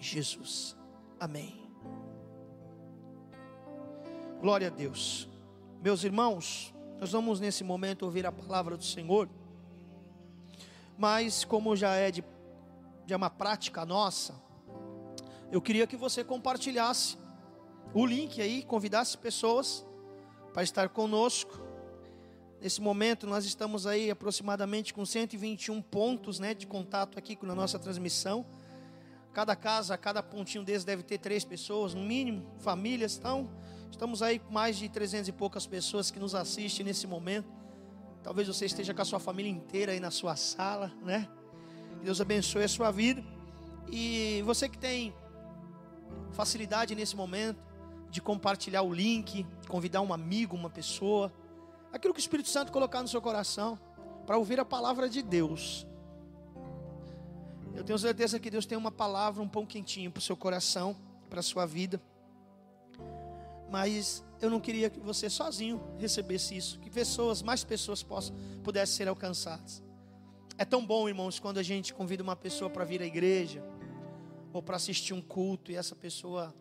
Jesus. Amém. Glória a Deus. Meus irmãos, nós vamos nesse momento ouvir a palavra do Senhor, mas como já é de, de uma prática nossa, eu queria que você compartilhasse o link aí, convidasse pessoas para estar conosco. Nesse momento nós estamos aí aproximadamente com 121 pontos, né, de contato aqui na nossa transmissão. Cada casa, cada pontinho desses deve ter três pessoas, no mínimo, famílias. Então, estamos aí com mais de 300 e poucas pessoas que nos assistem nesse momento. Talvez você esteja com a sua família inteira aí na sua sala, né? Deus abençoe a sua vida. E você que tem facilidade nesse momento de compartilhar o link, convidar um amigo, uma pessoa, aquilo que o Espírito Santo colocar no seu coração, para ouvir a palavra de Deus. Eu tenho certeza que Deus tem uma palavra, um pão quentinho para o seu coração, para a sua vida. Mas eu não queria que você sozinho recebesse isso, que pessoas, mais pessoas possam, pudessem ser alcançadas. É tão bom, irmãos, quando a gente convida uma pessoa para vir à igreja ou para assistir um culto e essa pessoa,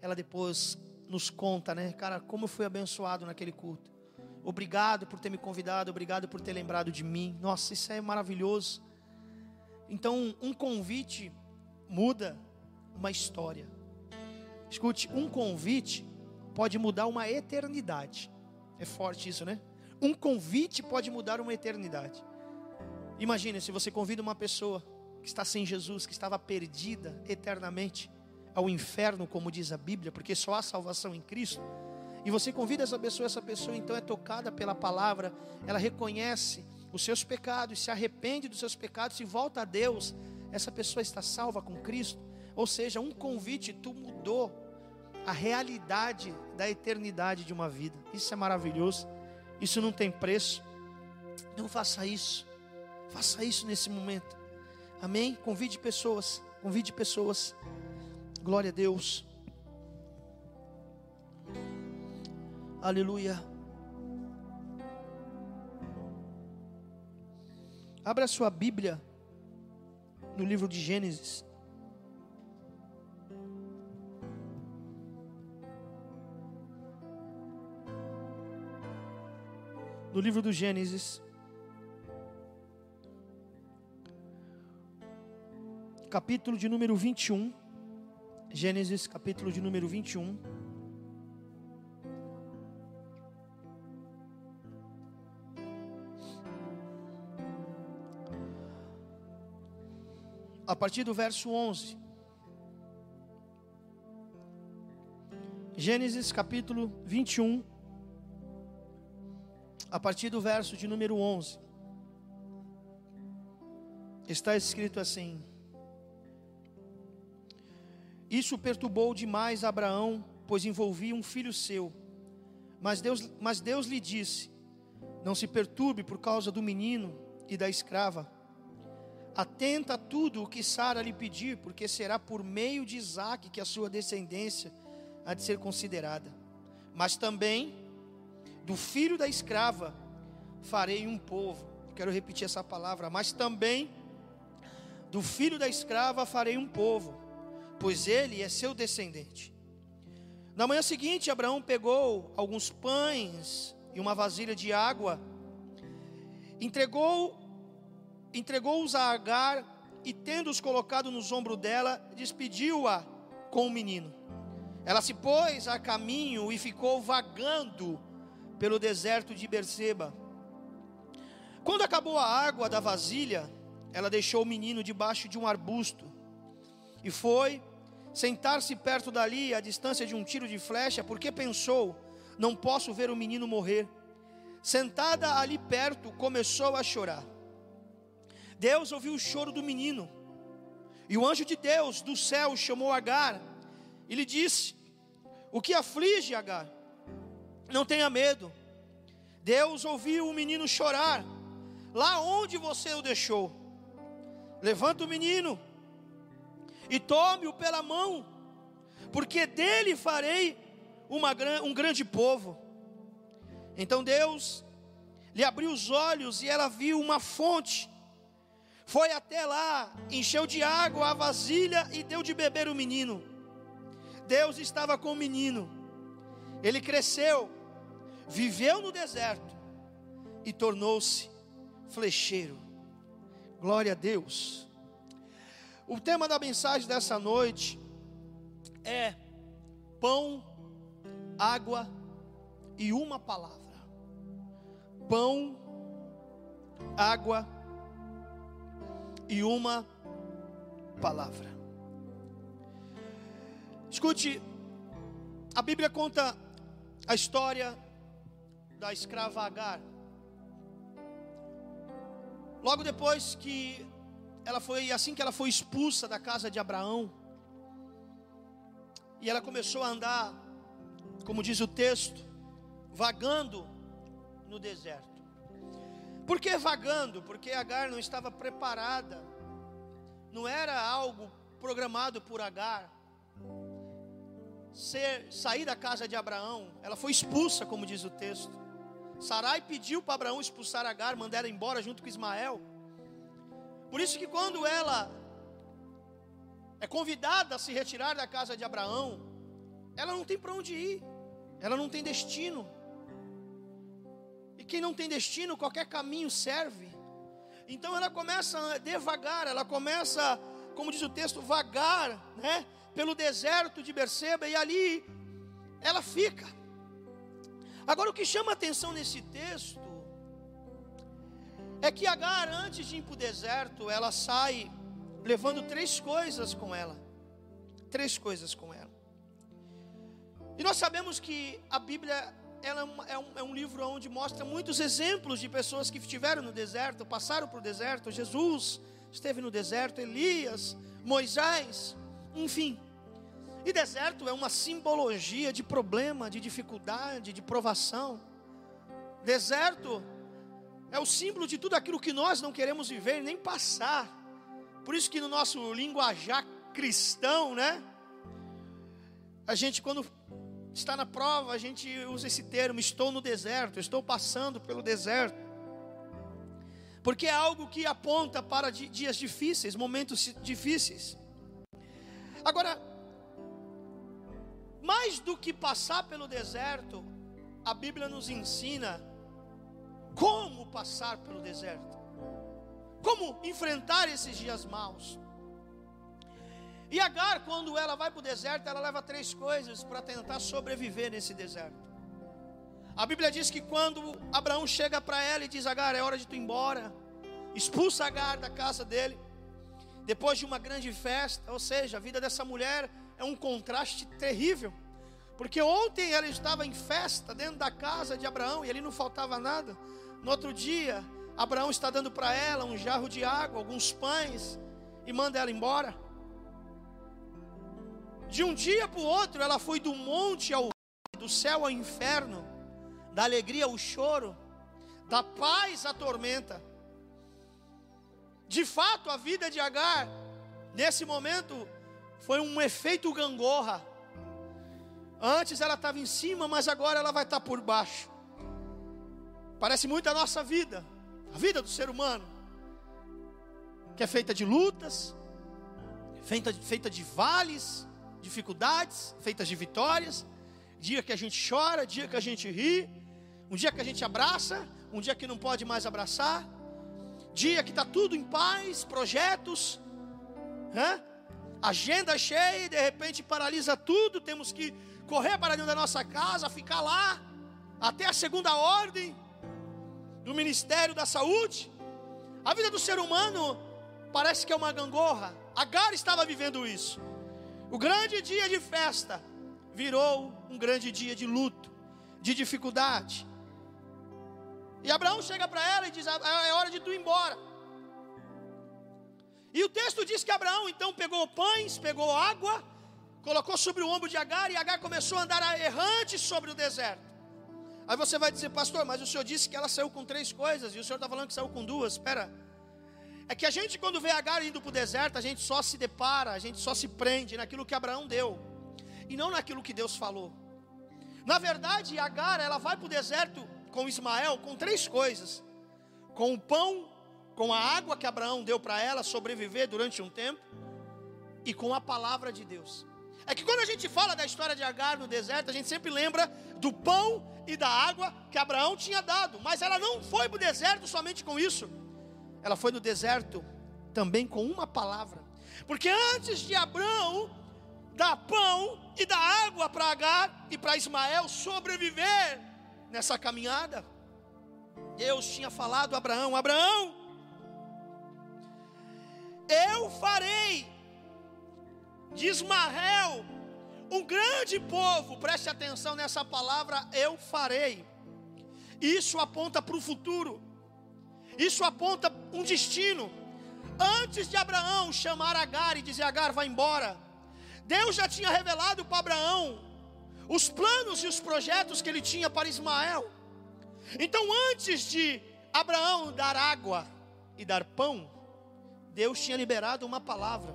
ela depois nos conta, né, cara, como eu fui abençoado naquele culto. Obrigado por ter me convidado, obrigado por ter lembrado de mim. Nossa, isso é maravilhoso. Então, um convite muda uma história. Escute, um convite pode mudar uma eternidade. É forte isso, né? Um convite pode mudar uma eternidade. Imagine se você convida uma pessoa que está sem Jesus, que estava perdida eternamente ao inferno, como diz a Bíblia, porque só há salvação em Cristo. E você convida essa pessoa, essa pessoa então é tocada pela palavra, ela reconhece os seus pecados, se arrepende dos seus pecados e volta a Deus, essa pessoa está salva com Cristo. Ou seja, um convite, tu mudou a realidade da eternidade de uma vida. Isso é maravilhoso. Isso não tem preço. Não faça isso. Faça isso nesse momento. Amém? Convide pessoas. Convide pessoas. Glória a Deus. Aleluia. Abra sua Bíblia no livro de Gênesis. No livro do Gênesis, capítulo de número 21. Gênesis, capítulo de número 21. A partir do verso 11. Gênesis capítulo 21, a partir do verso de número 11. Está escrito assim: Isso perturbou demais Abraão, pois envolvia um filho seu. Mas Deus, mas Deus lhe disse: Não se perturbe por causa do menino e da escrava Atenta a tudo o que Sara lhe pedir, porque será por meio de Isaac que a sua descendência há de ser considerada. Mas também do filho da escrava farei um povo. Quero repetir essa palavra. Mas também do filho da escrava farei um povo, pois ele é seu descendente. Na manhã seguinte, Abraão pegou alguns pães e uma vasilha de água, entregou entregou-os a Agar e, tendo-os colocado nos ombros dela, despediu-a com o menino. Ela se pôs a caminho e ficou vagando pelo deserto de Berseba. Quando acabou a água da vasilha, ela deixou o menino debaixo de um arbusto e foi sentar-se perto dali, à distância de um tiro de flecha, porque pensou: não posso ver o menino morrer. Sentada ali perto, começou a chorar. Deus ouviu o choro do menino. E o anjo de Deus do céu chamou Agar e lhe disse: O que aflige Agar? Não tenha medo. Deus ouviu o menino chorar, lá onde você o deixou. Levanta o menino e tome-o pela mão, porque dele farei uma, um grande povo. Então Deus lhe abriu os olhos e ela viu uma fonte foi até lá, encheu de água a vasilha e deu de beber o menino. Deus estava com o menino. Ele cresceu, viveu no deserto e tornou-se flecheiro. Glória a Deus. O tema da mensagem dessa noite é pão, água e uma palavra. Pão, água e uma palavra. Escute, a Bíblia conta a história da escrava Agar. Logo depois que ela foi, assim que ela foi expulsa da casa de Abraão, e ela começou a andar, como diz o texto, vagando no deserto. Por que vagando? Porque Agar não estava preparada, não era algo programado por Agar ser, sair da casa de Abraão, ela foi expulsa, como diz o texto. Sarai pediu para Abraão expulsar Agar, mandar ela embora junto com Ismael. Por isso que quando ela é convidada a se retirar da casa de Abraão, ela não tem para onde ir, ela não tem destino. E quem não tem destino, qualquer caminho serve. Então ela começa devagar, ela começa, como diz o texto, vagar, né? pelo deserto de Berseba e ali ela fica. Agora o que chama atenção nesse texto é que Agar, antes de ir para o deserto, ela sai levando três coisas com ela. Três coisas com ela. E nós sabemos que a Bíblia ela é, um, é um livro onde mostra muitos exemplos de pessoas que estiveram no deserto, passaram por deserto. Jesus esteve no deserto, Elias, Moisés. Enfim, e deserto é uma simbologia de problema, de dificuldade, de provação. Deserto é o símbolo de tudo aquilo que nós não queremos viver nem passar. Por isso que no nosso linguajar cristão, né? A gente quando está na prova, a gente usa esse termo, estou no deserto, estou passando pelo deserto. Porque é algo que aponta para dias difíceis, momentos difíceis. Agora, mais do que passar pelo deserto, a Bíblia nos ensina como passar pelo deserto, como enfrentar esses dias maus. E Agar, quando ela vai para o deserto, ela leva três coisas para tentar sobreviver nesse deserto. A Bíblia diz que quando Abraão chega para ela e diz: Agar, é hora de tu ir embora, expulsa Agar da casa dele depois de uma grande festa, ou seja, a vida dessa mulher é um contraste terrível. Porque ontem ela estava em festa dentro da casa de Abraão e ali não faltava nada. No outro dia, Abraão está dando para ela um jarro de água, alguns pães e manda ela embora. De um dia para o outro, ela foi do monte ao do céu ao inferno, da alegria ao choro, da paz à tormenta. De fato, a vida de Agar, nesse momento, foi um efeito gangorra. Antes ela estava em cima, mas agora ela vai estar por baixo. Parece muito a nossa vida, a vida do ser humano, que é feita de lutas, feita, feita de vales, dificuldades, feita de vitórias. Dia que a gente chora, dia que a gente ri, um dia que a gente abraça, um dia que não pode mais abraçar dia que está tudo em paz, projetos, né? agenda cheia, e de repente paralisa tudo, temos que correr para dentro da nossa casa, ficar lá, até a segunda ordem do Ministério da Saúde. A vida do ser humano parece que é uma gangorra. Agar estava vivendo isso. O grande dia de festa virou um grande dia de luto, de dificuldade, e Abraão chega para ela e diz: ah, É hora de tu ir embora. E o texto diz que Abraão então pegou pães, pegou água, colocou sobre o ombro de Agar e Agar começou a andar errante sobre o deserto. Aí você vai dizer, pastor, mas o senhor disse que ela saiu com três coisas e o senhor está falando que saiu com duas. Espera, é que a gente, quando vê Agar indo para o deserto, a gente só se depara, a gente só se prende naquilo que Abraão deu e não naquilo que Deus falou. Na verdade, Agar, ela vai para o deserto com Ismael com três coisas: com o pão, com a água que Abraão deu para ela sobreviver durante um tempo e com a palavra de Deus. É que quando a gente fala da história de Agar no deserto, a gente sempre lembra do pão e da água que Abraão tinha dado, mas ela não foi para o deserto somente com isso, ela foi no deserto também com uma palavra, porque antes de Abraão dar pão e dar água para Agar e para Ismael sobreviver nessa caminhada, Deus tinha falado a Abraão: Abraão, eu farei de Ismael um grande povo, preste atenção nessa palavra, eu farei. Isso aponta para o futuro, isso aponta um destino. Antes de Abraão chamar Agar e dizer: Agar, vai embora, Deus já tinha revelado para Abraão os planos e os projetos que ele tinha para Ismael. Então, antes de Abraão dar água e dar pão, Deus tinha liberado uma palavra.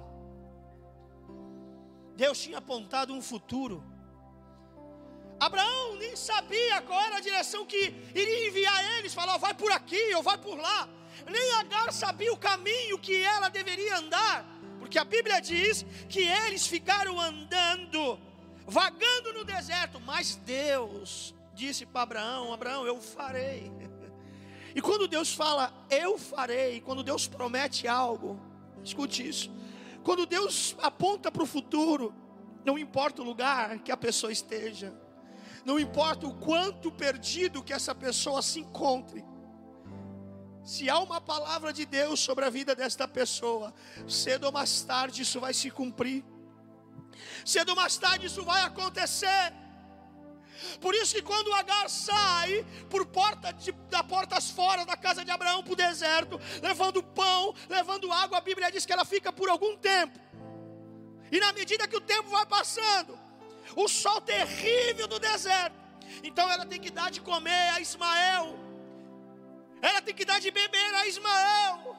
Deus tinha apontado um futuro. Abraão nem sabia qual era a direção que iria enviar eles, falou, vai por aqui ou vai por lá. Nem Agar sabia o caminho que ela deveria andar, porque a Bíblia diz que eles ficaram andando, vagando no deserto, mas Deus disse para Abraão: Abraão, eu farei. E quando Deus fala, eu farei, quando Deus promete algo, escute isso. Quando Deus aponta para o futuro, não importa o lugar que a pessoa esteja, não importa o quanto perdido que essa pessoa se encontre, se há uma palavra de Deus sobre a vida desta pessoa, cedo ou mais tarde isso vai se cumprir, cedo ou mais tarde isso vai acontecer. Por isso que quando Agar sai por porta de, da portas fora da casa de Abraão para o deserto, levando pão, levando água, a Bíblia diz que ela fica por algum tempo. E na medida que o tempo vai passando, o sol terrível do deserto, então ela tem que dar de comer a Ismael, ela tem que dar de beber a Ismael.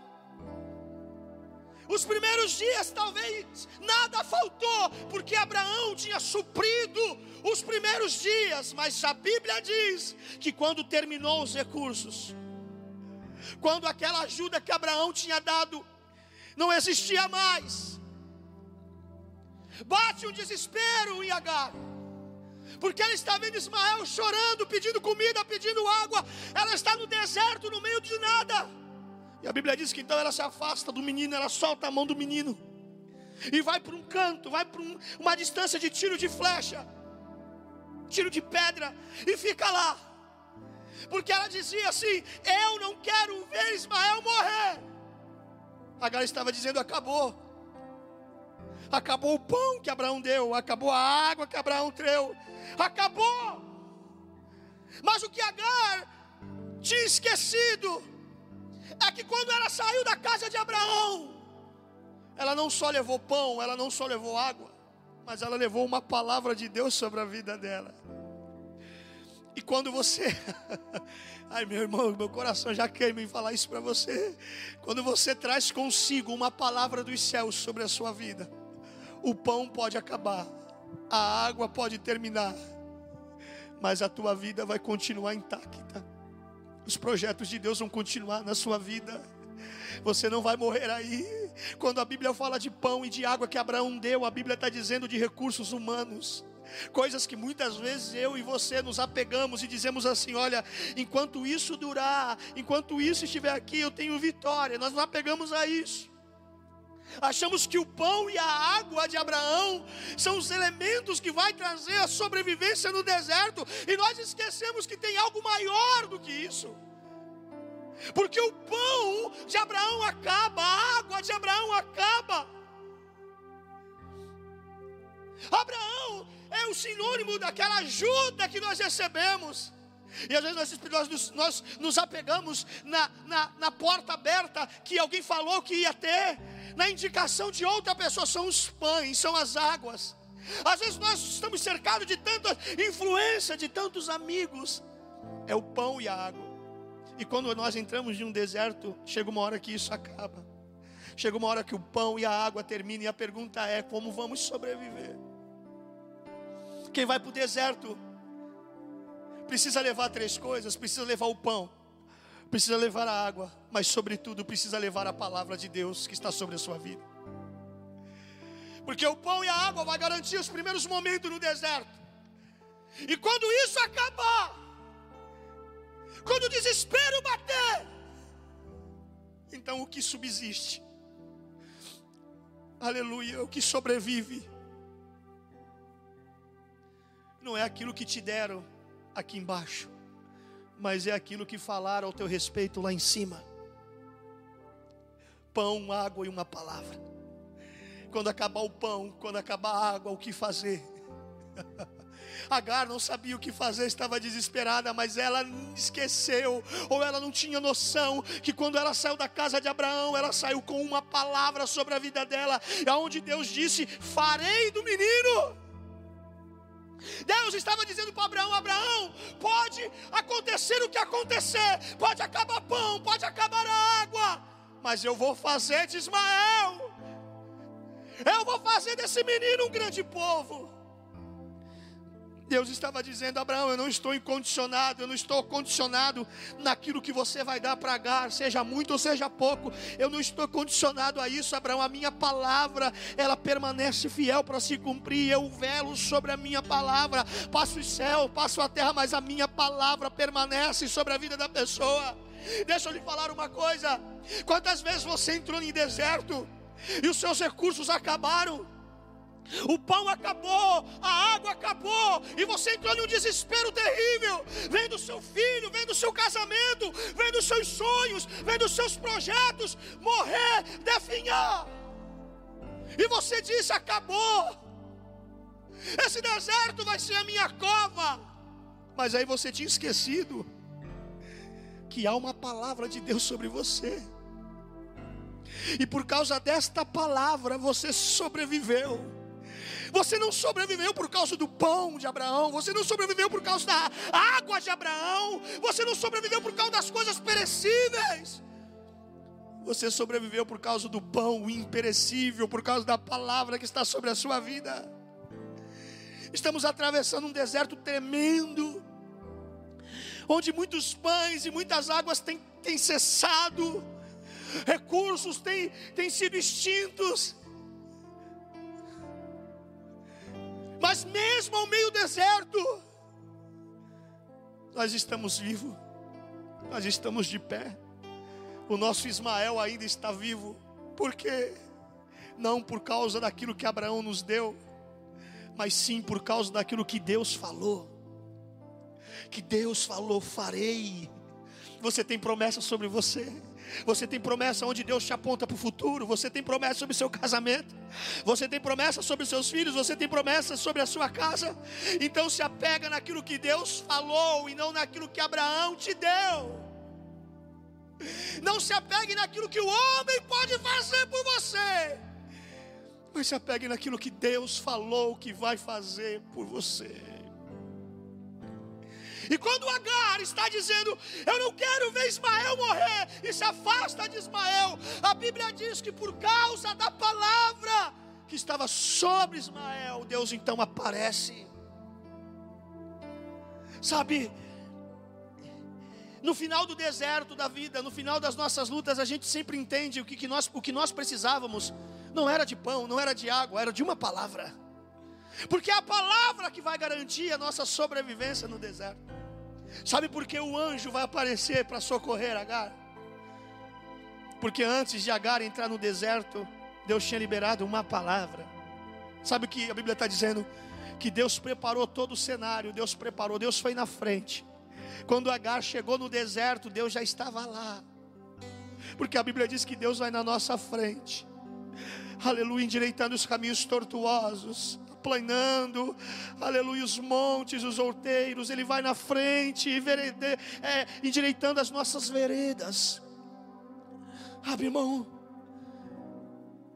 Os primeiros dias talvez nada faltou, porque Abraão tinha suprido os primeiros dias, mas a Bíblia diz que quando terminou os recursos, quando aquela ajuda que Abraão tinha dado não existia mais, bate um desespero em Agar, porque ela está vendo Ismael chorando, pedindo comida, pedindo água, ela está no deserto, no meio de nada. E a Bíblia diz que então ela se afasta do menino, ela solta a mão do menino e vai para um canto, vai para um, uma distância de tiro de flecha, tiro de pedra e fica lá. Porque ela dizia assim: Eu não quero ver Ismael morrer. Agar estava dizendo: Acabou. Acabou o pão que Abraão deu, acabou a água que Abraão deu, acabou. Mas o que Agar tinha esquecido é que quando ela saiu da casa de Abraão, ela não só levou pão, ela não só levou água, mas ela levou uma palavra de Deus sobre a vida dela. E quando você, ai meu irmão, meu coração já queima em falar isso para você. Quando você traz consigo uma palavra dos céus sobre a sua vida, o pão pode acabar, a água pode terminar, mas a tua vida vai continuar intacta. Os projetos de Deus vão continuar na sua vida. Você não vai morrer aí. Quando a Bíblia fala de pão e de água que Abraão deu, a Bíblia está dizendo de recursos humanos. Coisas que muitas vezes eu e você nos apegamos e dizemos assim: olha, enquanto isso durar, enquanto isso estiver aqui, eu tenho vitória. Nós nos apegamos a isso. Achamos que o pão e a água de Abraão são os elementos que vai trazer a sobrevivência no deserto, e nós esquecemos que tem algo maior do que isso. Porque o pão de Abraão acaba, a água de Abraão acaba. Abraão é o sinônimo daquela ajuda que nós recebemos. E às vezes nós, nós, nós nos apegamos na, na, na porta aberta que alguém falou que ia ter na indicação de outra pessoa, são os pães, são as águas. Às vezes nós estamos cercados de tanta influência, de tantos amigos. É o pão e a água. E quando nós entramos em um deserto, chega uma hora que isso acaba. Chega uma hora que o pão e a água terminam, e a pergunta é: como vamos sobreviver? Quem vai para o deserto precisa levar três coisas: precisa levar o pão, precisa levar a água, mas sobretudo precisa levar a palavra de Deus que está sobre a sua vida. Porque o pão e a água vai garantir os primeiros momentos no deserto. E quando isso acabar, quando o desespero bater, então o que subsiste, aleluia, o que sobrevive, não é aquilo que te deram aqui embaixo, mas é aquilo que falaram ao teu respeito lá em cima. Pão, água e uma palavra. Quando acabar o pão, quando acabar a água, o que fazer? Agar não sabia o que fazer, estava desesperada, mas ela esqueceu, ou ela não tinha noção, que quando ela saiu da casa de Abraão, ela saiu com uma palavra sobre a vida dela, aonde Deus disse: Farei do menino. Deus estava dizendo para Abraão: Abraão, pode acontecer o que acontecer, pode acabar pão, pode acabar a água, mas eu vou fazer de Ismael, eu vou fazer desse menino um grande povo. Deus estava dizendo: Abraão, eu não estou incondicionado, eu não estou condicionado naquilo que você vai dar para Agar, seja muito ou seja pouco, eu não estou condicionado a isso, Abraão. A minha palavra, ela permanece fiel para se cumprir. Eu velo sobre a minha palavra, passo o céu, passo a terra, mas a minha palavra permanece sobre a vida da pessoa. Deixa eu lhe falar uma coisa: quantas vezes você entrou em deserto e os seus recursos acabaram? O pão acabou, a água acabou, e você entrou em um desespero terrível. Vem do seu filho, vem do seu casamento, vem dos seus sonhos, vem dos seus projetos morrer, definhar. E você disse: acabou. Esse deserto vai ser a minha cova. Mas aí você tinha esquecido que há uma palavra de Deus sobre você. E por causa desta palavra você sobreviveu. Você não sobreviveu por causa do pão de Abraão, você não sobreviveu por causa da água de Abraão, você não sobreviveu por causa das coisas perecíveis. Você sobreviveu por causa do pão imperecível, por causa da palavra que está sobre a sua vida. Estamos atravessando um deserto tremendo, onde muitos pães e muitas águas têm, têm cessado, recursos têm, têm sido extintos. Mas mesmo ao meio deserto, nós estamos vivos, nós estamos de pé. O nosso Ismael ainda está vivo. Por quê? Não por causa daquilo que Abraão nos deu, mas sim por causa daquilo que Deus falou. Que Deus falou, farei. Você tem promessa sobre você. Você tem promessa onde Deus te aponta para o futuro. Você tem promessa sobre o seu casamento. Você tem promessa sobre os seus filhos. Você tem promessa sobre a sua casa. Então se apega naquilo que Deus falou e não naquilo que Abraão te deu. Não se apegue naquilo que o homem pode fazer por você. Mas se apegue naquilo que Deus falou que vai fazer por você. E quando Agar está dizendo, eu não quero ver Ismael morrer, e se afasta de Ismael, a Bíblia diz que por causa da palavra que estava sobre Ismael, Deus então aparece. Sabe, no final do deserto da vida, no final das nossas lutas, a gente sempre entende o que, que, nós, o que nós precisávamos. Não era de pão, não era de água, era de uma palavra. Porque é a palavra que vai garantir a nossa sobrevivência no deserto. Sabe por que o anjo vai aparecer para socorrer Agar? Porque antes de Agar entrar no deserto, Deus tinha liberado uma palavra. Sabe o que a Bíblia está dizendo? Que Deus preparou todo o cenário, Deus preparou, Deus foi na frente. Quando Agar chegou no deserto, Deus já estava lá. Porque a Bíblia diz que Deus vai na nossa frente. Aleluia, endireitando os caminhos tortuosos planando, aleluia, os montes, os outeiros, Ele vai na frente, é, endireitando as nossas veredas. Abre mão.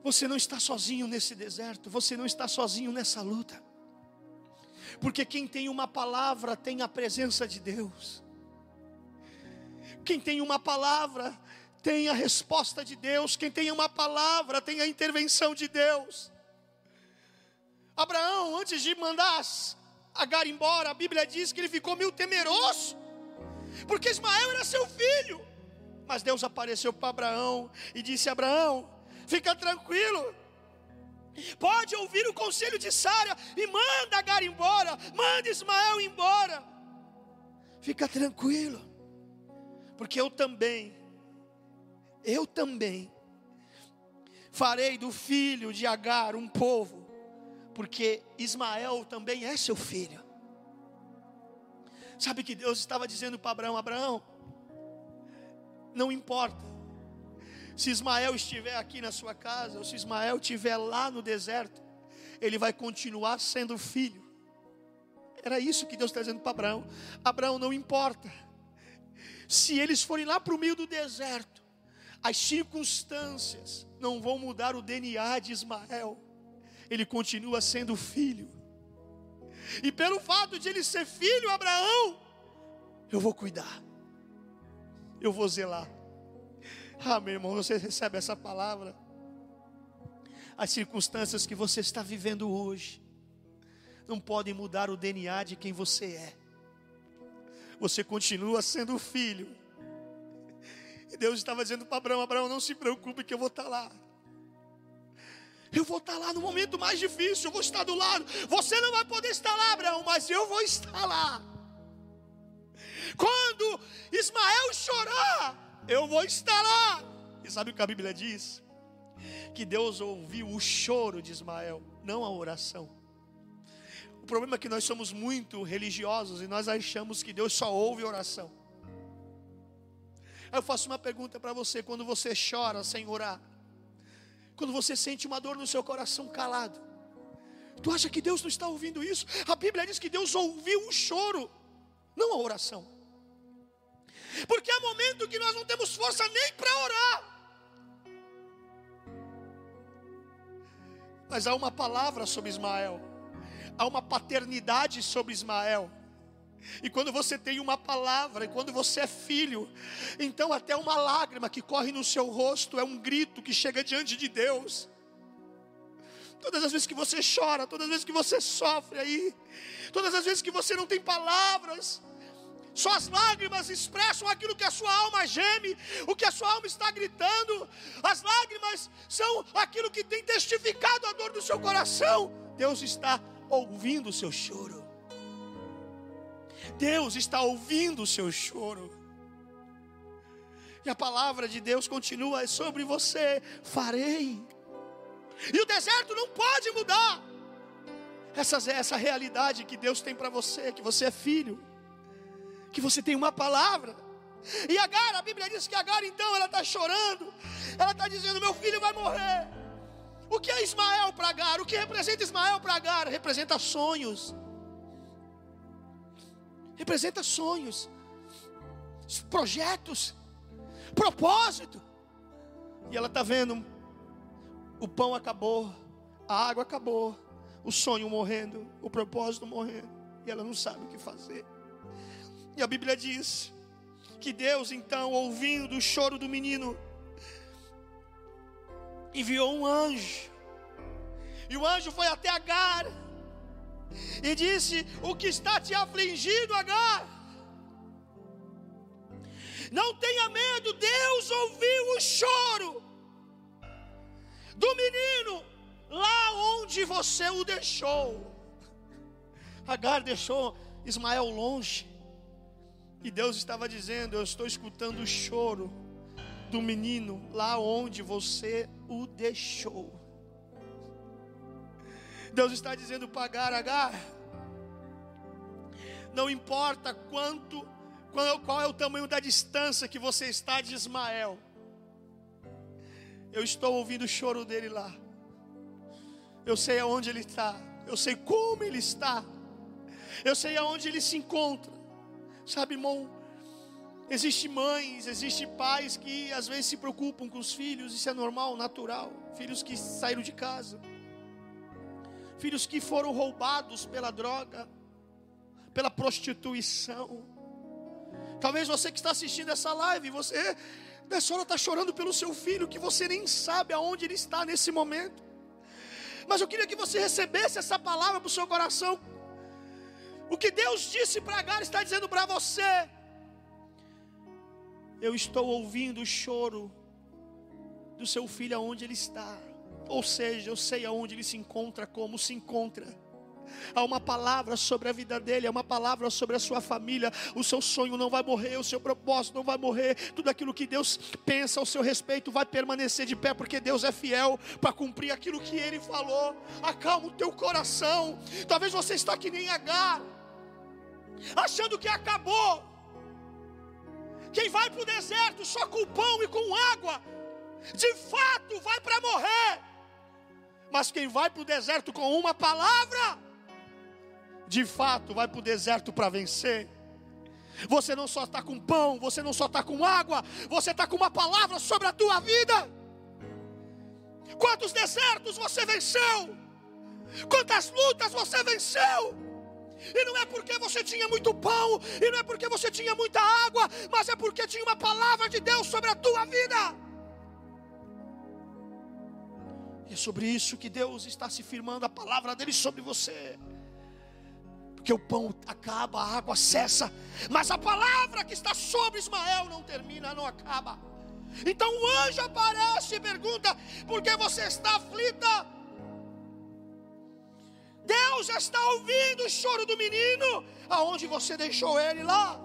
Você não está sozinho nesse deserto, você não está sozinho nessa luta. Porque quem tem uma palavra tem a presença de Deus. Quem tem uma palavra tem a resposta de Deus. Quem tem uma palavra tem a intervenção de Deus. Abraão, antes de mandar Agar embora, a Bíblia diz que ele ficou meio temeroso, porque Ismael era seu filho. Mas Deus apareceu para Abraão e disse: Abraão, fica tranquilo. Pode ouvir o conselho de Sara e manda Agar embora, manda Ismael embora. Fica tranquilo, porque eu também, eu também farei do filho de Agar um povo, porque Ismael também é seu filho. Sabe que Deus estava dizendo para Abraão: Abraão, não importa se Ismael estiver aqui na sua casa, ou se Ismael estiver lá no deserto, ele vai continuar sendo filho. Era isso que Deus está dizendo para Abraão: Abraão, não importa, se eles forem lá para o meio do deserto, as circunstâncias não vão mudar o DNA de Ismael, ele continua sendo filho. E pelo fato de ele ser filho, Abraão, eu vou cuidar, eu vou zelar. Ah, meu irmão, você recebe essa palavra. As circunstâncias que você está vivendo hoje não podem mudar o DNA de quem você é. Você continua sendo filho. E Deus estava dizendo para Abraão: Abraão, não se preocupe que eu vou estar lá. Eu vou estar lá no momento mais difícil, eu vou estar do lado. Você não vai poder estar lá, Abraão, mas eu vou estar lá. Quando Ismael chorar, eu vou estar lá. E sabe o que a Bíblia diz? Que Deus ouviu o choro de Ismael, não a oração. O problema é que nós somos muito religiosos e nós achamos que Deus só ouve oração. Eu faço uma pergunta para você: quando você chora sem orar, quando você sente uma dor no seu coração calado, tu acha que Deus não está ouvindo isso? A Bíblia diz que Deus ouviu o choro, não a oração. Porque há momento que nós não temos força nem para orar. Mas há uma palavra sobre Ismael, há uma paternidade sobre Ismael. E quando você tem uma palavra, e quando você é filho, então até uma lágrima que corre no seu rosto é um grito que chega diante de Deus. Todas as vezes que você chora, todas as vezes que você sofre aí, todas as vezes que você não tem palavras, suas lágrimas expressam aquilo que a sua alma geme, o que a sua alma está gritando. As lágrimas são aquilo que tem testificado a dor do seu coração. Deus está ouvindo o seu choro. Deus está ouvindo o seu choro. E a palavra de Deus continua sobre você: farei. E o deserto não pode mudar. Essa, essa realidade que Deus tem para você, que você é filho, que você tem uma palavra. E Agar, a Bíblia diz que Agar então ela está chorando, ela está dizendo: Meu filho vai morrer. O que é Ismael para Agar? O que representa Ismael para Agar? Representa sonhos representa sonhos, projetos, propósito. E ela está vendo: o pão acabou, a água acabou, o sonho morrendo, o propósito morrendo, e ela não sabe o que fazer. E a Bíblia diz que Deus, então, ouvindo o choro do menino, enviou um anjo, e o anjo foi até Agar e disse: O que está te afligindo, Agar? Não tenha medo, Deus ouviu o choro do menino lá onde você o deixou. Agar deixou Ismael longe, e Deus estava dizendo: Eu estou escutando o choro do menino lá onde você o deixou. Deus está dizendo pagar Agar. Não importa quanto, qual, qual é o tamanho da distância que você está de Ismael. Eu estou ouvindo o choro dele lá. Eu sei aonde ele está. Eu sei como ele está. Eu sei aonde ele se encontra. Sabe, irmão? Existem mães, existem pais que às vezes se preocupam com os filhos, isso é normal, natural. Filhos que saíram de casa filhos que foram roubados pela droga, pela prostituição. Talvez você que está assistindo essa live, você nessa hora está chorando pelo seu filho, que você nem sabe aonde ele está nesse momento. Mas eu queria que você recebesse essa palavra para o seu coração. O que Deus disse para Agar está dizendo para você. Eu estou ouvindo o choro do seu filho aonde ele está. Ou seja, eu sei aonde ele se encontra, como se encontra. Há uma palavra sobre a vida dele, há uma palavra sobre a sua família. O seu sonho não vai morrer, o seu propósito não vai morrer. Tudo aquilo que Deus pensa ao seu respeito vai permanecer de pé, porque Deus é fiel para cumprir aquilo que ele falou. Acalma o teu coração. Talvez você está que nem Agar, achando que acabou. Quem vai para o deserto só com pão e com água, de fato vai para morrer. Mas quem vai para o deserto com uma palavra, de fato vai para o deserto para vencer. Você não só está com pão, você não só está com água, você está com uma palavra sobre a tua vida. Quantos desertos você venceu? Quantas lutas você venceu? E não é porque você tinha muito pão, e não é porque você tinha muita água, mas é porque tinha uma palavra de Deus sobre a tua vida. E é sobre isso que Deus está se firmando a palavra dele sobre você. Porque o pão acaba, a água cessa, mas a palavra que está sobre Ismael não termina, não acaba. Então o anjo aparece e pergunta: por que você está aflita? Deus já está ouvindo o choro do menino, aonde você deixou ele lá.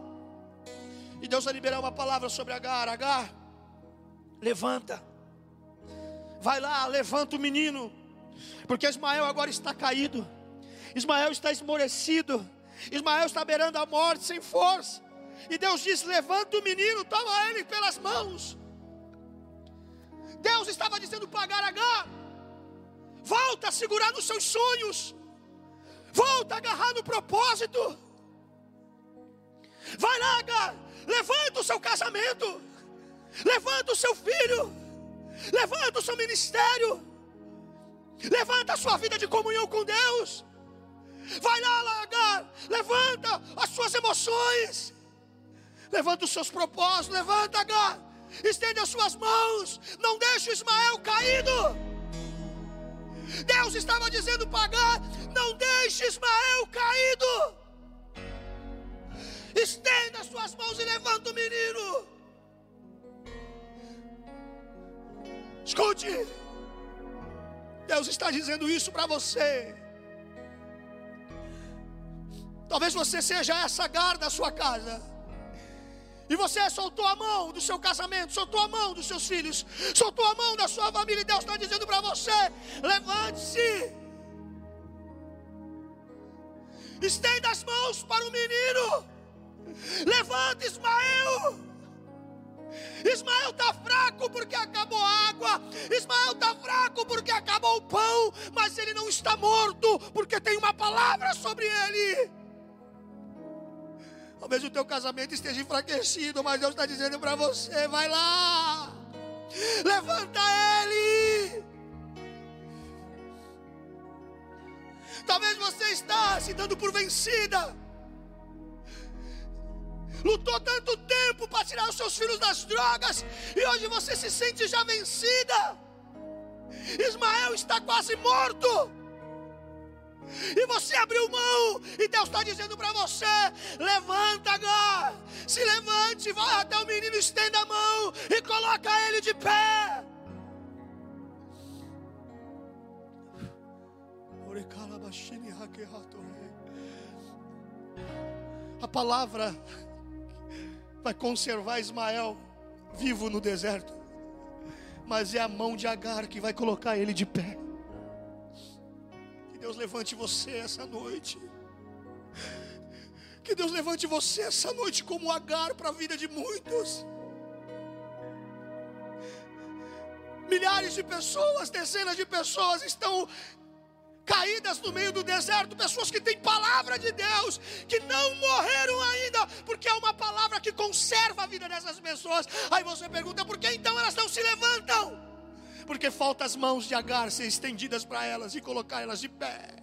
E Deus vai liberar uma palavra sobre Agar: Agar, levanta Vai lá, levanta o menino, porque Ismael agora está caído, Ismael está esmorecido, Ismael está beirando a morte sem força. E Deus diz: levanta o menino, toma ele pelas mãos. Deus estava dizendo para Agar: volta a segurar nos seus sonhos, volta a agarrar no propósito. Vai lá, Agar, levanta o seu casamento, levanta o seu filho levanta o seu ministério, levanta a sua vida de comunhão com Deus. Vai lá, largar, levanta as suas emoções, levanta os seus propósitos, levanta, Agar, estende as suas mãos, não deixe o Ismael caído. Deus estava dizendo Agar: não deixe Ismael caído. Estenda as suas mãos e levanta o menino. Escute, Deus está dizendo isso para você. Talvez você seja essa garra da sua casa. E você soltou a mão do seu casamento, soltou a mão dos seus filhos, soltou a mão da sua família. E Deus está dizendo para você: levante-se, estenda as mãos para o menino, levante Ismael. Ismael está fraco porque acabou a água. Ismael está fraco porque acabou o pão. Mas ele não está morto porque tem uma palavra sobre ele. Talvez o teu casamento esteja enfraquecido, mas Deus está dizendo para você: vai lá, levanta ele. Talvez você está se dando por vencida lutou tanto tempo para tirar os seus filhos das drogas, e hoje você se sente já vencida. Ismael está quase morto. E você abriu mão, e Deus está dizendo para você: levanta agora, se levante, vai até o menino, estenda a mão e coloca ele de pé. A palavra vai conservar Ismael vivo no deserto, mas é a mão de Agar que vai colocar ele de pé. Que Deus levante você essa noite. Que Deus levante você essa noite como Agar para a vida de muitos. Milhares de pessoas, dezenas de pessoas estão caídas no meio do deserto, pessoas que têm palavra de Deus, que não morreram ainda, porque é uma palavra que conserva a vida dessas pessoas. Aí você pergunta, por que então elas não se levantam? Porque falta as mãos de Agar ser estendidas para elas e colocar elas de pé.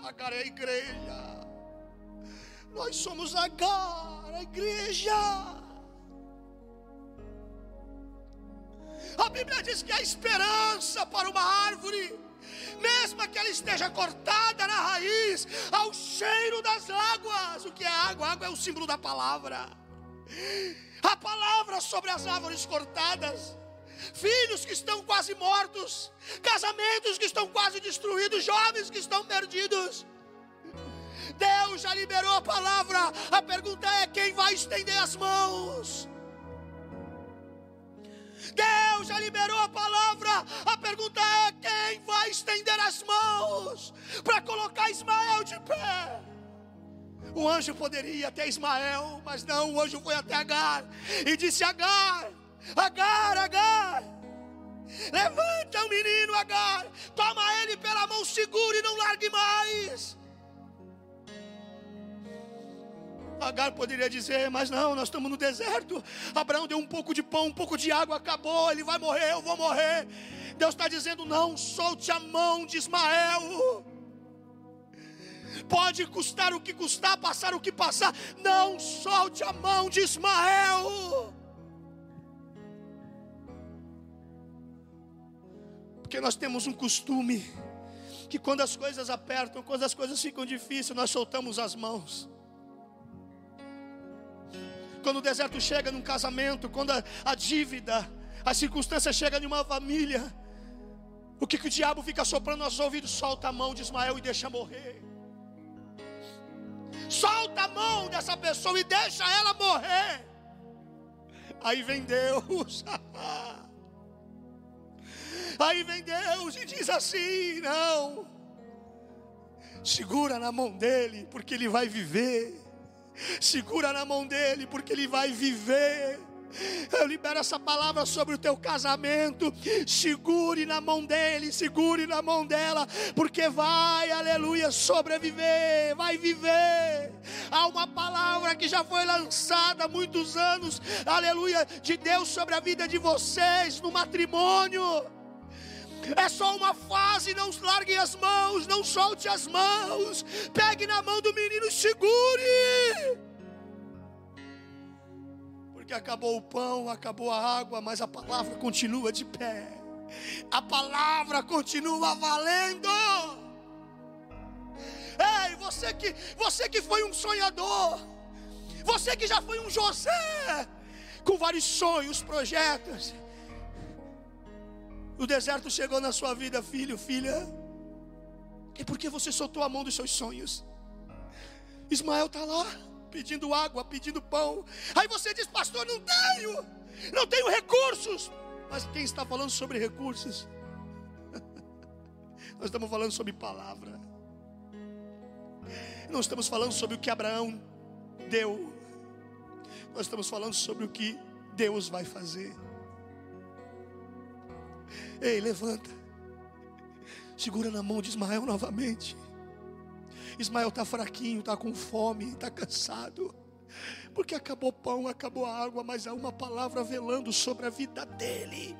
Agar é a igreja. Nós somos Agar, a igreja. A Bíblia diz que há esperança para uma árvore mesmo que ela esteja cortada na raiz, ao cheiro das águas. O que é água? Água é o símbolo da palavra. a palavra sobre as árvores cortadas, filhos que estão quase mortos, casamentos que estão quase destruídos, jovens que estão perdidos. Deus já liberou a palavra, a pergunta é: quem vai estender as mãos? Deus já liberou a palavra. A pergunta é: quem vai estender as mãos para colocar Ismael de pé? O anjo poderia ir até Ismael, mas não, o anjo foi até Agar e disse: Agar, Agar, Agar, levanta o menino Agar, toma ele pela mão, segura e não largue mais. Agar poderia dizer, mas não, nós estamos no deserto. Abraão deu um pouco de pão, um pouco de água, acabou, ele vai morrer, eu vou morrer. Deus está dizendo: não, solte a mão de Ismael. Pode custar o que custar, passar o que passar, não solte a mão de Ismael. Porque nós temos um costume que quando as coisas apertam, quando as coisas ficam difíceis, nós soltamos as mãos quando o deserto chega num casamento, quando a, a dívida, a circunstância chega em uma família, o que, que o diabo fica soprando aos ouvidos? Solta a mão de Ismael e deixa morrer. Solta a mão dessa pessoa e deixa ela morrer. Aí vem Deus. Aí vem Deus e diz assim: não, segura na mão dele, porque ele vai viver. Segura na mão dele, porque ele vai viver. Eu libero essa palavra sobre o teu casamento. Segure na mão dele, segure na mão dela, porque vai, aleluia, sobreviver, vai viver. Há uma palavra que já foi lançada há muitos anos, aleluia, de Deus sobre a vida de vocês no matrimônio. É só uma fase, não largue as mãos, não solte as mãos. Pegue na mão do menino segure. Porque acabou o pão, acabou a água, mas a palavra continua de pé. A palavra continua valendo. Ei, você que, você que foi um sonhador, você que já foi um José, com vários sonhos, projetos, o deserto chegou na sua vida, filho, filha. É porque você soltou a mão dos seus sonhos. Ismael está lá, pedindo água, pedindo pão. Aí você diz, pastor, não tenho, não tenho recursos. Mas quem está falando sobre recursos? Nós estamos falando sobre palavra. Não estamos falando sobre o que Abraão deu. Nós estamos falando sobre o que Deus vai fazer. Ei, levanta. Segura na mão de Ismael novamente. Ismael está fraquinho, está com fome, está cansado. Porque acabou o pão, acabou a água, mas há uma palavra velando sobre a vida dele.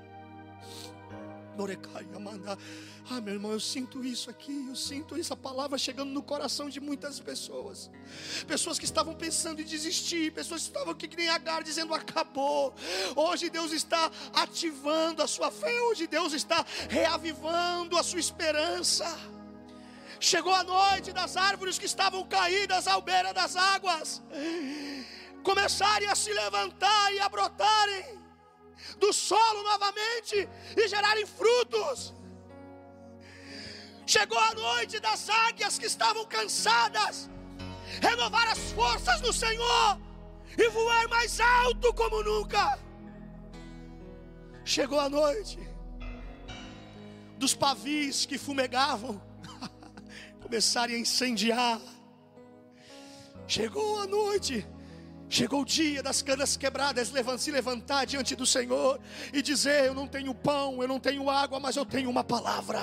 Ah, meu irmão, eu sinto isso aqui, eu sinto essa palavra chegando no coração de muitas pessoas. Pessoas que estavam pensando em desistir, pessoas que estavam que nem Agar dizendo acabou. Hoje Deus está ativando a sua fé, hoje Deus está reavivando a sua esperança. Chegou a noite das árvores que estavam caídas à beira das águas, começarem a se levantar e a brotarem do solo novamente e gerarem frutos. Chegou a noite das águias que estavam cansadas, renovar as forças do Senhor e voar mais alto como nunca. Chegou a noite dos pavis que fumegavam começarem a incendiar. Chegou a noite Chegou o dia das canas quebradas, se levantar diante do Senhor e dizer: Eu não tenho pão, eu não tenho água, mas eu tenho uma palavra.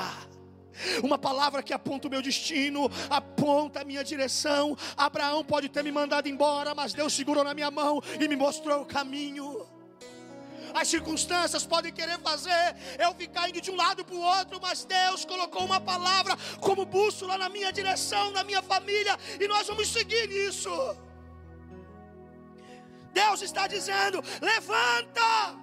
Uma palavra que aponta o meu destino, aponta a minha direção. Abraão pode ter me mandado embora, mas Deus segurou na minha mão e me mostrou o caminho. As circunstâncias podem querer fazer eu ficar indo de um lado para o outro, mas Deus colocou uma palavra como bússola na minha direção, na minha família, e nós vamos seguir isso. Deus está dizendo: levanta,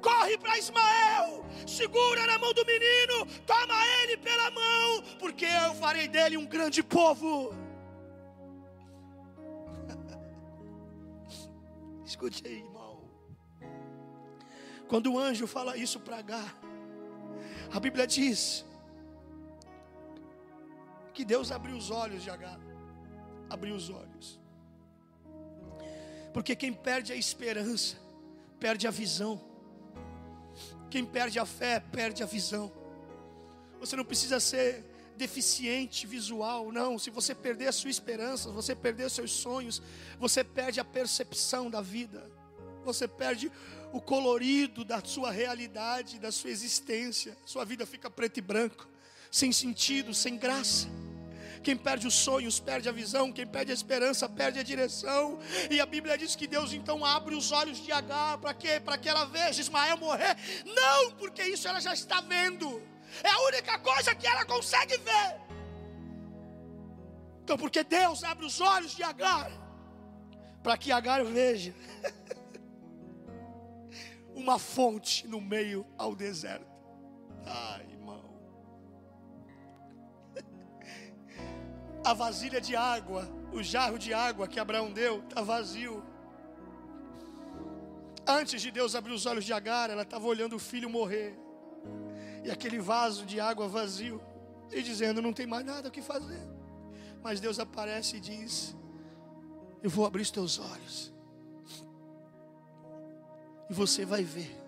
corre para Ismael, segura na mão do menino, toma ele pela mão, porque eu farei dele um grande povo. Escute aí, irmão. Quando o anjo fala isso para Agar, a Bíblia diz que Deus abriu os olhos de Agar, abriu os olhos. Porque quem perde a esperança, perde a visão. Quem perde a fé, perde a visão. Você não precisa ser deficiente visual, não. Se você perder a sua esperança, você perder os seus sonhos, você perde a percepção da vida. Você perde o colorido da sua realidade, da sua existência. Sua vida fica preto e branco, sem sentido, sem graça. Quem perde os sonhos perde a visão, quem perde a esperança perde a direção. E a Bíblia diz que Deus então abre os olhos de Agar para quê? Para que ela veja Ismael morrer? Não, porque isso ela já está vendo. É a única coisa que ela consegue ver. Então, porque Deus abre os olhos de Agar para que Agar veja uma fonte no meio ao deserto. Ai, A vasilha de água, o jarro de água que Abraão deu, está vazio. Antes de Deus abrir os olhos de Agar, ela estava olhando o filho morrer. E aquele vaso de água vazio. E dizendo: Não tem mais nada o que fazer. Mas Deus aparece e diz: Eu vou abrir os teus olhos. E você vai ver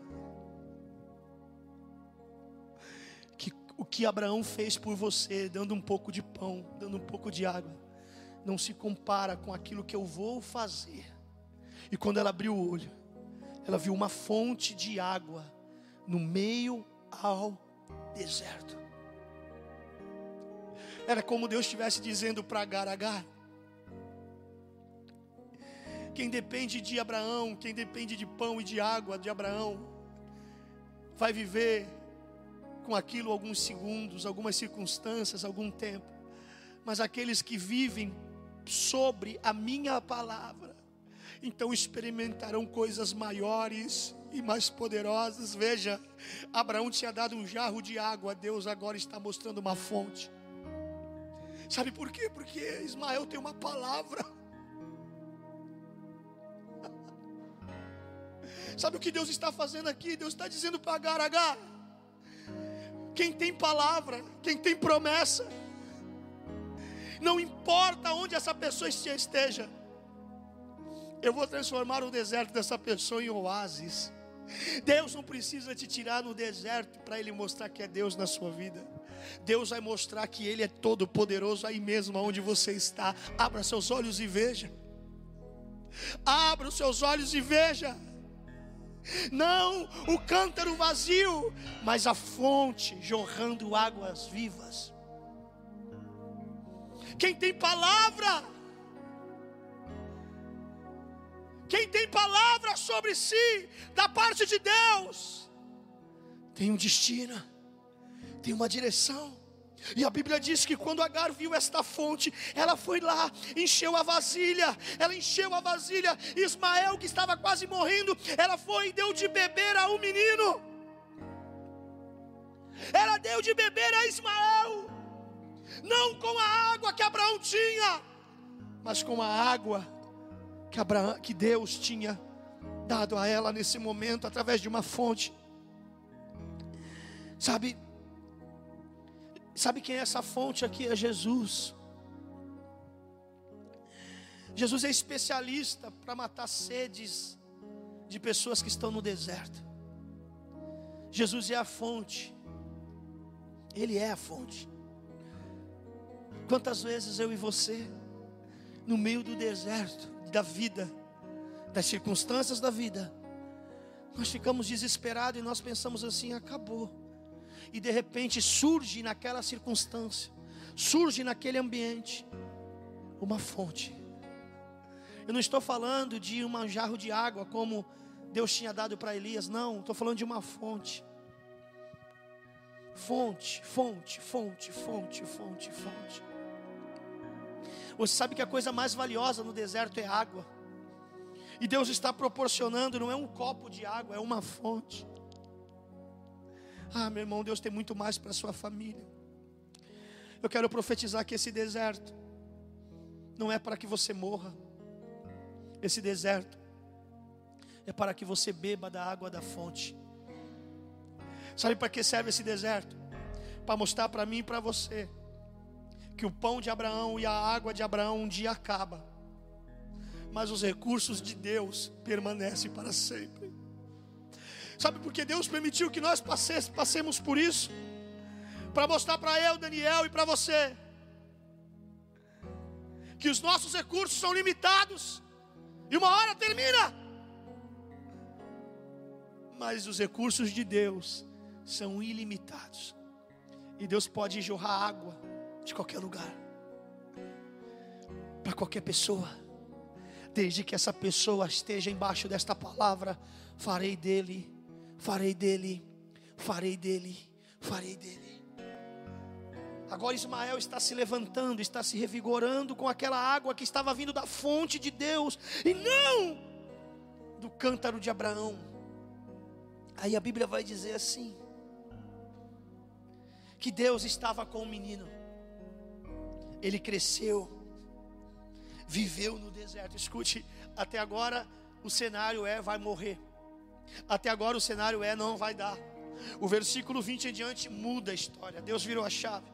o que Abraão fez por você, dando um pouco de pão, dando um pouco de água, não se compara com aquilo que eu vou fazer. E quando ela abriu o olho, ela viu uma fonte de água no meio ao deserto. Era como Deus estivesse dizendo para Agar, Agar, quem depende de Abraão, quem depende de pão e de água de Abraão, vai viver com aquilo alguns segundos, algumas circunstâncias, algum tempo. Mas aqueles que vivem sobre a minha palavra, então experimentarão coisas maiores e mais poderosas. Veja, Abraão tinha dado um jarro de água, Deus agora está mostrando uma fonte. Sabe por quê? Porque Ismael tem uma palavra. Sabe o que Deus está fazendo aqui? Deus está dizendo para Agar, Agar, quem tem palavra, quem tem promessa, não importa onde essa pessoa esteja, eu vou transformar o deserto dessa pessoa em oásis. Deus não precisa te tirar no deserto para Ele mostrar que é Deus na sua vida. Deus vai mostrar que Ele é todo poderoso aí mesmo onde você está. Abra seus olhos e veja. Abra os seus olhos e veja. Não o cântaro vazio, mas a fonte jorrando águas vivas. Quem tem palavra, quem tem palavra sobre si, da parte de Deus, tem um destino, tem uma direção. E a Bíblia diz que quando Agar viu esta fonte, ela foi lá, encheu a vasilha, ela encheu a vasilha. Ismael, que estava quase morrendo, ela foi e deu de beber a um menino. Ela deu de beber a Ismael, não com a água que Abraão tinha, mas com a água que, Abraão, que Deus tinha dado a ela nesse momento, através de uma fonte. Sabe, Sabe quem é essa fonte aqui? É Jesus. Jesus é especialista para matar sedes de pessoas que estão no deserto. Jesus é a fonte. Ele é a fonte. Quantas vezes eu e você, no meio do deserto, da vida, das circunstâncias da vida, nós ficamos desesperados e nós pensamos assim: acabou e de repente surge naquela circunstância, surge naquele ambiente uma fonte. Eu não estou falando de um jarro de água como Deus tinha dado para Elias, não, estou falando de uma fonte. Fonte, fonte, fonte, fonte, fonte, fonte. Você sabe que a coisa mais valiosa no deserto é água. E Deus está proporcionando, não é um copo de água, é uma fonte. Ah, meu irmão, Deus tem muito mais para sua família. Eu quero profetizar que esse deserto não é para que você morra. Esse deserto é para que você beba da água da fonte Sabe para que serve esse deserto? Para mostrar para mim e para você que o pão de Abraão e a água de Abraão um dia acaba, mas os recursos de Deus permanecem para sempre. Sabe por que Deus permitiu que nós passemos por isso? Para mostrar para eu, Daniel, e para você que os nossos recursos são limitados e uma hora termina. Mas os recursos de Deus são ilimitados. E Deus pode jorrar água de qualquer lugar, para qualquer pessoa, desde que essa pessoa esteja embaixo desta palavra: farei dele, farei dele, farei dele, farei dele. Agora Ismael está se levantando, está se revigorando com aquela água que estava vindo da fonte de Deus e não do cântaro de Abraão. Aí a Bíblia vai dizer assim: que Deus estava com o menino, ele cresceu, viveu no deserto. Escute, até agora o cenário é vai morrer, até agora o cenário é não vai dar. O versículo 20 em diante muda a história, Deus virou a chave.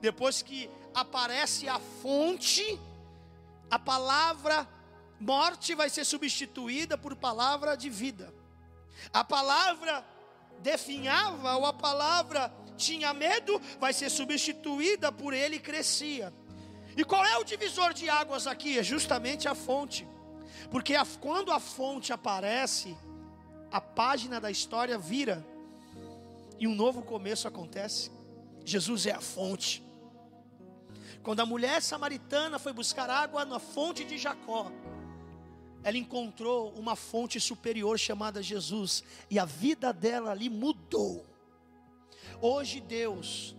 Depois que aparece a fonte, a palavra morte vai ser substituída por palavra de vida. A palavra definhava ou a palavra tinha medo, vai ser substituída por ele crescia. E qual é o divisor de águas aqui? É justamente a fonte. Porque a, quando a fonte aparece, a página da história vira e um novo começo acontece. Jesus é a fonte. Quando a mulher samaritana foi buscar água na fonte de Jacó, ela encontrou uma fonte superior chamada Jesus, e a vida dela ali mudou. Hoje Deus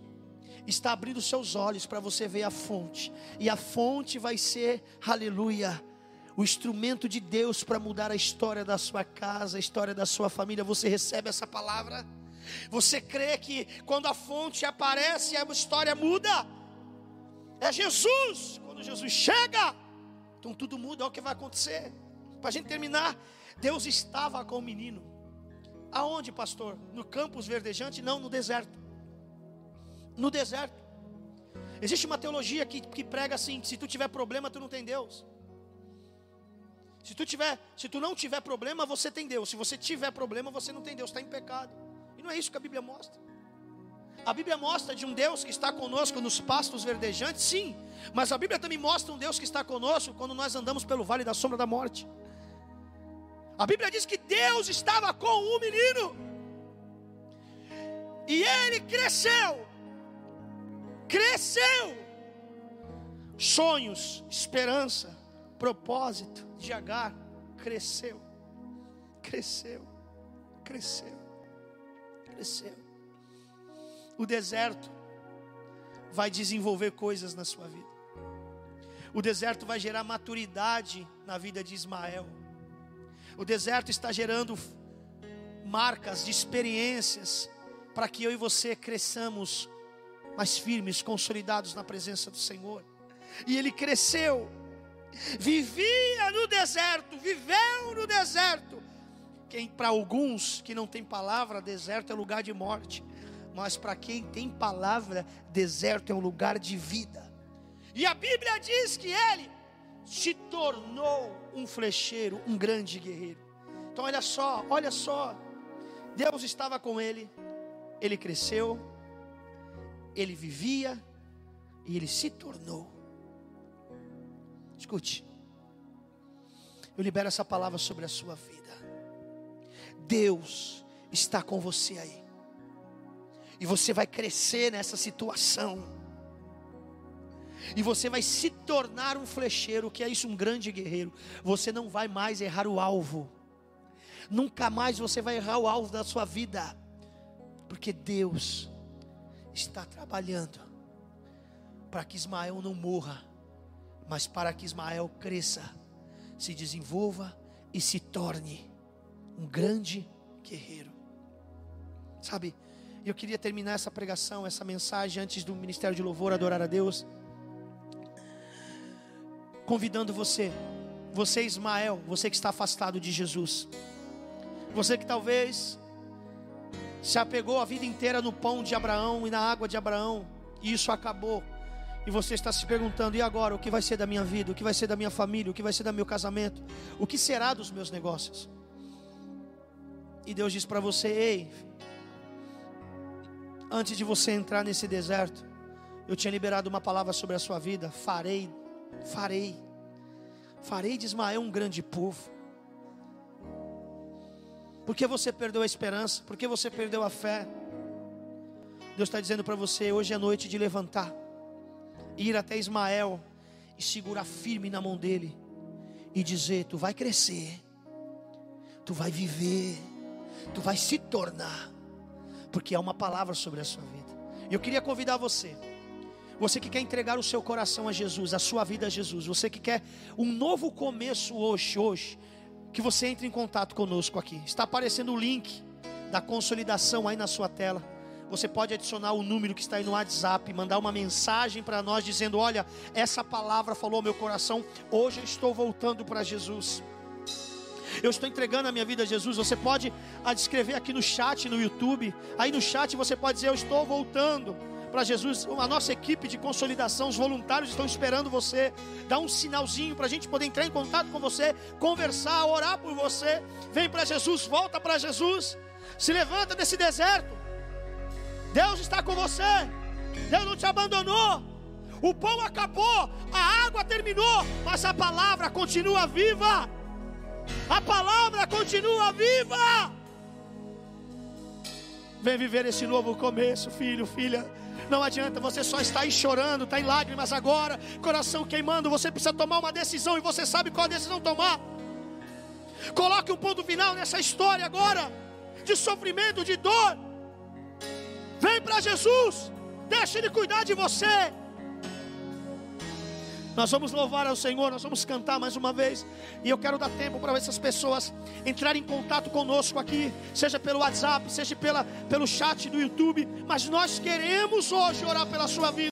está abrindo seus olhos para você ver a fonte, e a fonte vai ser, aleluia, o instrumento de Deus para mudar a história da sua casa, a história da sua família. Você recebe essa palavra? Você crê que quando a fonte aparece, a história muda? É Jesus, quando Jesus chega, então tudo muda, olha o que vai acontecer. Para a gente terminar, Deus estava com o menino. Aonde, pastor? No campus verdejante? Não, no deserto. No deserto. Existe uma teologia que, que prega assim: se tu tiver problema, tu não tem Deus. Se tu, tiver, se tu não tiver problema, você tem Deus. Se você tiver problema, você não tem Deus, está em pecado. E não é isso que a Bíblia mostra. A Bíblia mostra de um Deus que está conosco nos pastos verdejantes, sim. Mas a Bíblia também mostra um Deus que está conosco quando nós andamos pelo vale da sombra da morte. A Bíblia diz que Deus estava com o menino. E ele cresceu. Cresceu. Sonhos, esperança, propósito de Agar cresceu. Cresceu. Cresceu. Cresceu. O deserto vai desenvolver coisas na sua vida. O deserto vai gerar maturidade na vida de Ismael. O deserto está gerando marcas de experiências para que eu e você cresçamos mais firmes, consolidados na presença do Senhor. E ele cresceu, vivia no deserto, viveu no deserto. Quem para alguns que não tem palavra, deserto é lugar de morte, mas para quem tem palavra, deserto é um lugar de vida. E a Bíblia diz que ele se tornou um flecheiro, um grande guerreiro. Então olha só, olha só. Deus estava com ele, ele cresceu, ele vivia e ele se tornou. Escute, eu libero essa palavra sobre a sua vida. Deus está com você aí, e você vai crescer nessa situação. E você vai se tornar um flecheiro, que é isso, um grande guerreiro. Você não vai mais errar o alvo, nunca mais você vai errar o alvo da sua vida, porque Deus está trabalhando para que Ismael não morra, mas para que Ismael cresça, se desenvolva e se torne um grande guerreiro. Sabe, eu queria terminar essa pregação, essa mensagem antes do ministério de louvor adorar a Deus convidando você, você Ismael, você que está afastado de Jesus, você que talvez se apegou a vida inteira no pão de Abraão e na água de Abraão, e isso acabou. E você está se perguntando: e agora? O que vai ser da minha vida? O que vai ser da minha família? O que vai ser do meu casamento? O que será dos meus negócios? E Deus diz para você: ei, antes de você entrar nesse deserto, eu tinha liberado uma palavra sobre a sua vida. Farei, farei, farei de Ismael um grande povo. Porque você perdeu a esperança? Porque você perdeu a fé? Deus está dizendo para você: hoje é noite de levantar, ir até Ismael e segurar firme na mão dele e dizer: Tu vai crescer, tu vai viver, tu vai se tornar, porque é uma palavra sobre a sua vida. Eu queria convidar você. Você que quer entregar o seu coração a Jesus, a sua vida a Jesus, você que quer um novo começo hoje, hoje, que você entre em contato conosco aqui. Está aparecendo o link da consolidação aí na sua tela. Você pode adicionar o número que está aí no WhatsApp, mandar uma mensagem para nós dizendo: Olha, essa palavra falou ao meu coração. Hoje eu estou voltando para Jesus. Eu estou entregando a minha vida a Jesus. Você pode descrever aqui no chat, no YouTube. Aí no chat você pode dizer: Eu estou voltando para Jesus, a nossa equipe de consolidação, os voluntários estão esperando você. Dá um sinalzinho para a gente poder entrar em contato com você, conversar, orar por você. Vem para Jesus, volta para Jesus. Se levanta desse deserto. Deus está com você. Deus não te abandonou. O pão acabou, a água terminou, mas a palavra continua viva. A palavra continua viva. Vem viver esse novo começo, filho, filha. Não adianta você só estar aí chorando, está em lágrimas agora, coração queimando. Você precisa tomar uma decisão e você sabe qual decisão tomar. Coloque um ponto final nessa história agora, de sofrimento, de dor. Vem para Jesus, deixa Ele cuidar de você. Nós vamos louvar ao Senhor, nós vamos cantar mais uma vez. E eu quero dar tempo para essas pessoas entrarem em contato conosco aqui, seja pelo WhatsApp, seja pela, pelo chat do YouTube. Mas nós queremos hoje orar pela sua vida.